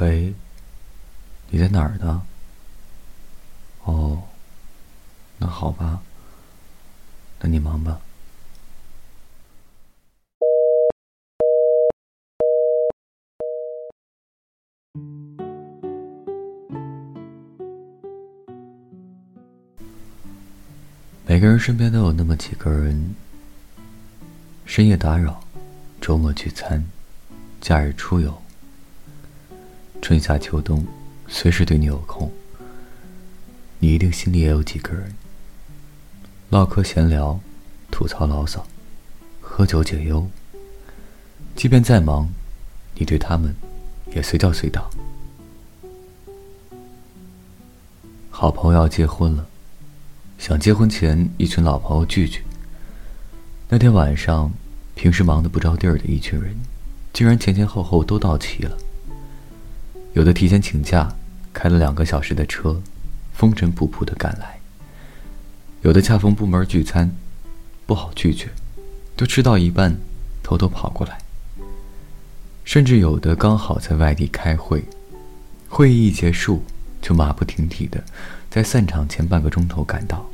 喂，你在哪儿呢？哦，那好吧，那你忙吧。每个人身边都有那么几个人，深夜打扰，周末聚餐，假日出游，春夏秋冬，随时对你有空。你一定心里也有几个人，唠嗑闲聊，吐槽牢骚，喝酒解忧。即便再忙，你对他们也随叫随到。好朋友要结婚了。想结婚前，一群老朋友聚聚。那天晚上，平时忙得不着地儿的一群人，竟然前前后后都到齐了。有的提前请假，开了两个小时的车，风尘仆仆的赶来；有的恰逢部门聚餐，不好拒绝，都吃到一半，偷偷跑过来。甚至有的刚好在外地开会，会议一结束，就马不停蹄的在散场前半个钟头赶到。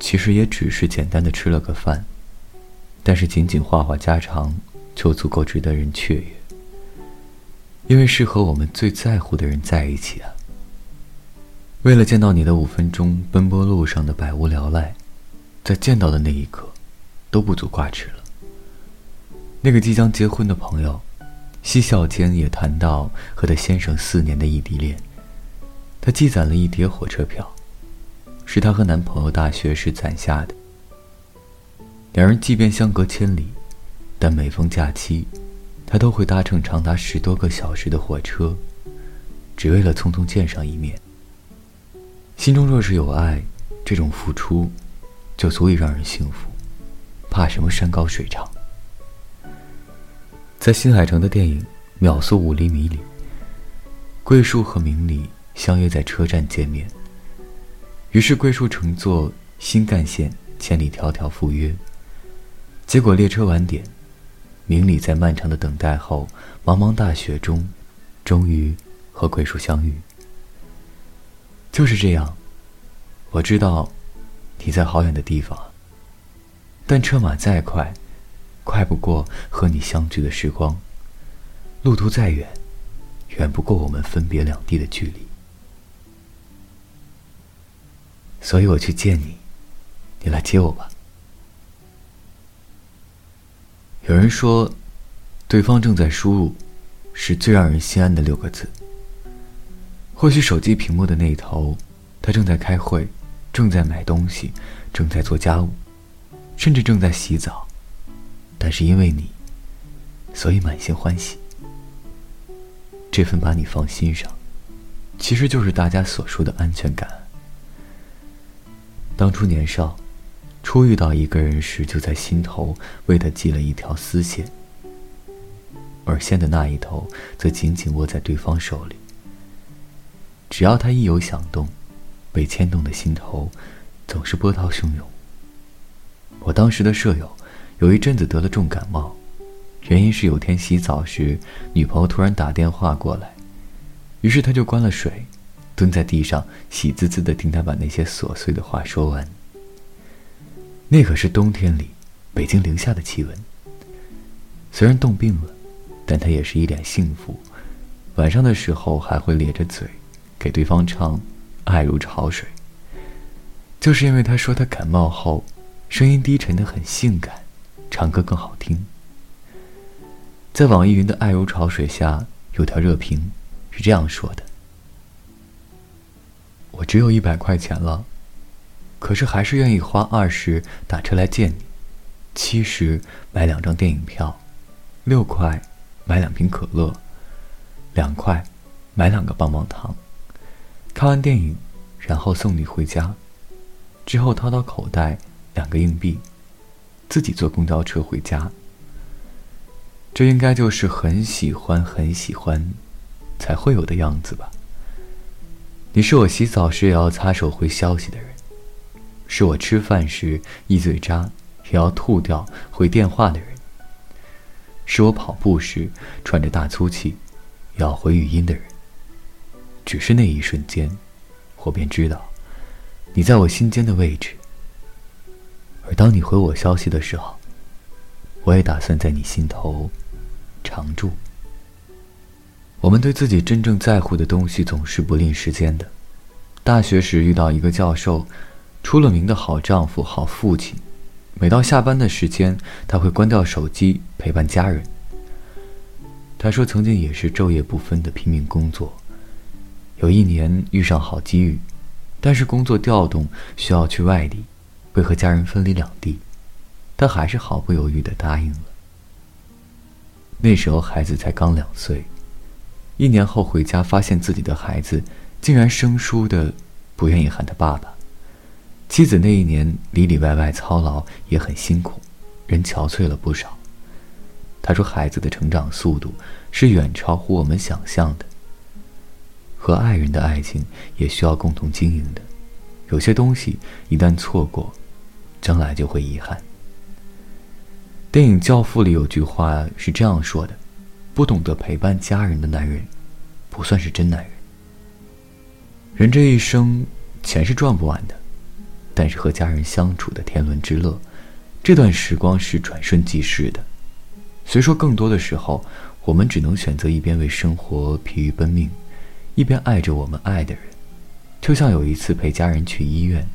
其实也只是简单的吃了个饭，但是仅仅话话家常，就足够值得人雀跃。因为是和我们最在乎的人在一起啊。为了见到你的五分钟奔波路上的百无聊赖，在见到的那一刻，都不足挂齿了。那个即将结婚的朋友，嬉笑间也谈到和他先生四年的异地恋，他积攒了一叠火车票。是她和男朋友大学时攒下的。两人即便相隔千里，但每逢假期，他都会搭乘长达十多个小时的火车，只为了匆匆见上一面。心中若是有爱，这种付出，就足以让人幸福，怕什么山高水长？在新海诚的电影《秒速五厘米》里，桂树和明里相约在车站见面。于是桂树乘坐新干线千里迢迢赴约，结果列车晚点，明里在漫长的等待后，茫茫大雪中，终于和桂树相遇。就是这样，我知道你在好远的地方，但车马再快，快不过和你相聚的时光；路途再远，远不过我们分别两地的距离。所以我去见你，你来接我吧。有人说，对方正在输入，是最让人心安的六个字。或许手机屏幕的那一头，他正在开会，正在买东西，正在做家务，甚至正在洗澡，但是因为你，所以满心欢喜。这份把你放心上，其实就是大家所说的安全感。当初年少，初遇到一个人时，就在心头为他系了一条丝线，而线的那一头则紧紧握在对方手里。只要他一有响动，被牵动的心头总是波涛汹涌。我当时的舍友有一阵子得了重感冒，原因是有天洗澡时，女朋友突然打电话过来，于是他就关了水。蹲在地上，喜滋滋的听他把那些琐碎的话说完。那可是冬天里，北京零下的气温。虽然冻病了，但他也是一脸幸福。晚上的时候还会咧着嘴，给对方唱《爱如潮水》。就是因为他说他感冒后，声音低沉的很性感，唱歌更好听。在网易云的《爱如潮水》下有条热评，是这样说的。我只有一百块钱了，可是还是愿意花二十打车来见你，七十买两张电影票，六块买两瓶可乐，两块买两个棒棒糖。看完电影，然后送你回家，之后掏掏口袋两个硬币，自己坐公交车回家。这应该就是很喜欢很喜欢才会有的样子吧。你是我洗澡时也要擦手回消息的人，是我吃饭时一嘴渣也要吐掉回电话的人，是我跑步时喘着大粗气要回语音的人。只是那一瞬间，我便知道，你在我心间的位置。而当你回我消息的时候，我也打算在你心头常住。我们对自己真正在乎的东西总是不吝时间的。大学时遇到一个教授，出了名的好丈夫、好父亲。每到下班的时间，他会关掉手机陪伴家人。他说，曾经也是昼夜不分的拼命工作。有一年遇上好机遇，但是工作调动需要去外地，会和家人分离两地，他还是毫不犹豫的答应了。那时候孩子才刚两岁，一年后回家发现自己的孩子竟然生疏的不愿意喊他爸爸。妻子那一年里里外外操劳也很辛苦，人憔悴了不少。他说：“孩子的成长速度是远超乎我们想象的。和爱人的爱情也需要共同经营的，有些东西一旦错过，将来就会遗憾。”电影《教父》里有句话是这样说的：“不懂得陪伴家人的男人，不算是真男人。人这一生，钱是赚不完的。”但是和家人相处的天伦之乐，这段时光是转瞬即逝的。虽说更多的时候，我们只能选择一边为生活疲于奔命，一边爱着我们爱的人。就像有一次陪家人去医院，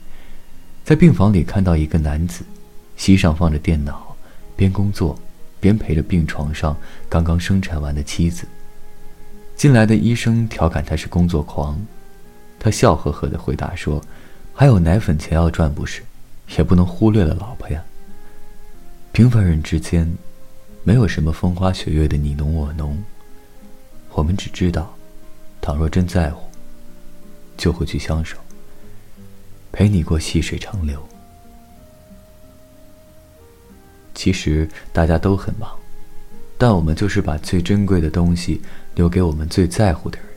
在病房里看到一个男子，膝上放着电脑，边工作边陪着病床上刚刚生产完的妻子。进来的医生调侃他是工作狂，他笑呵呵地回答说。还有奶粉钱要赚，不是？也不能忽略了老婆呀。平凡人之间，没有什么风花雪月的你侬我侬。我们只知道，倘若真在乎，就会去相守，陪你过细水长流。其实大家都很忙，但我们就是把最珍贵的东西留给我们最在乎的人，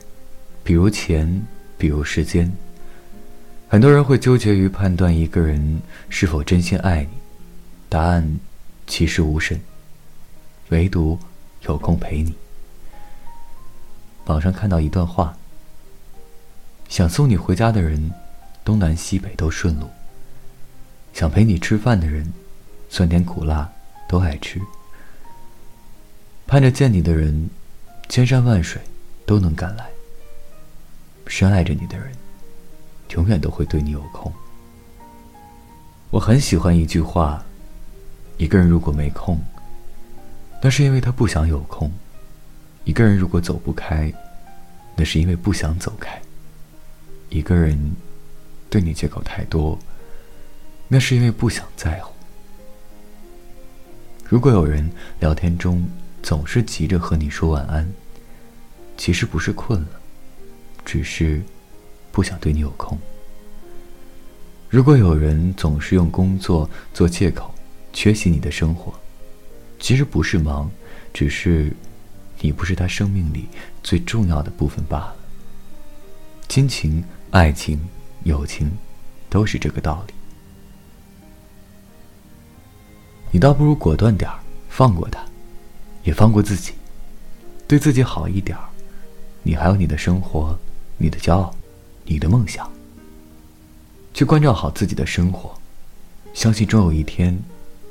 比如钱，比如时间。很多人会纠结于判断一个人是否真心爱你，答案其实无甚，唯独有空陪你。网上看到一段话：想送你回家的人，东南西北都顺路；想陪你吃饭的人，酸甜苦辣都爱吃；盼着见你的人，千山万水都能赶来；深爱着你的人。永远都会对你有空。我很喜欢一句话：一个人如果没空，那是因为他不想有空；一个人如果走不开，那是因为不想走开；一个人对你借口太多，那是因为不想在乎。如果有人聊天中总是急着和你说晚安，其实不是困了，只是……不想对你有空。如果有人总是用工作做借口，缺席你的生活，其实不是忙，只是你不是他生命里最重要的部分罢了。亲情、爱情、友情，都是这个道理。你倒不如果断点儿，放过他，也放过自己，对自己好一点儿。你还有你的生活，你的骄傲。你的梦想，去关照好自己的生活，相信终有一天，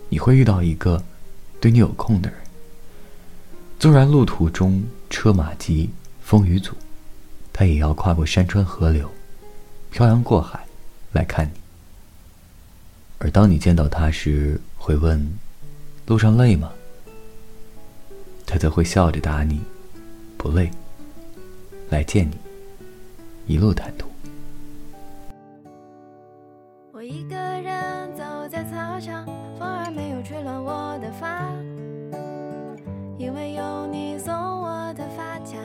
你会遇到一个对你有空的人。纵然路途中车马急、风雨阻，他也要跨过山川河流，漂洋过海来看你。而当你见到他时，会问：“路上累吗？”他则会笑着答你：“不累。”来见你。一路坦途。我一个人走在操场，风儿没有吹乱我的发，因为有你送我的发卡。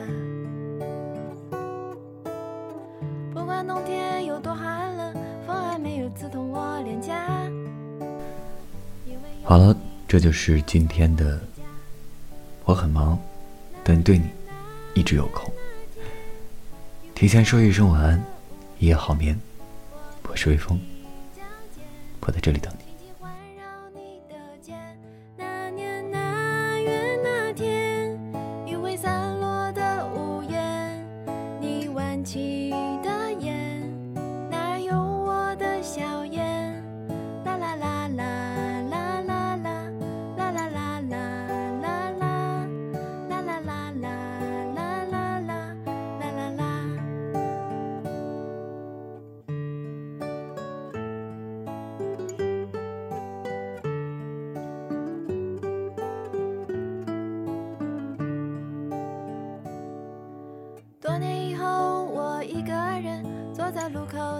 不管冬天有多寒冷，风儿没有刺痛我脸颊。好了，这就是今天的。我很忙，但对你一直有空。提前说一声晚安，一夜好眠。我是微风，我在这里等你。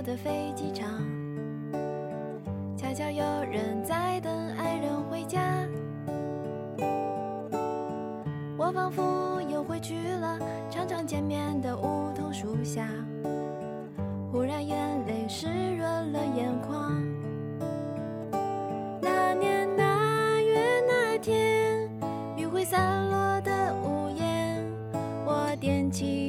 的飞机场悄悄有人在等爱人回家我仿佛又回去了常常见面的梧桐树下忽然眼泪湿润了眼眶。那年那月那天余晖散落的屋檐我踮起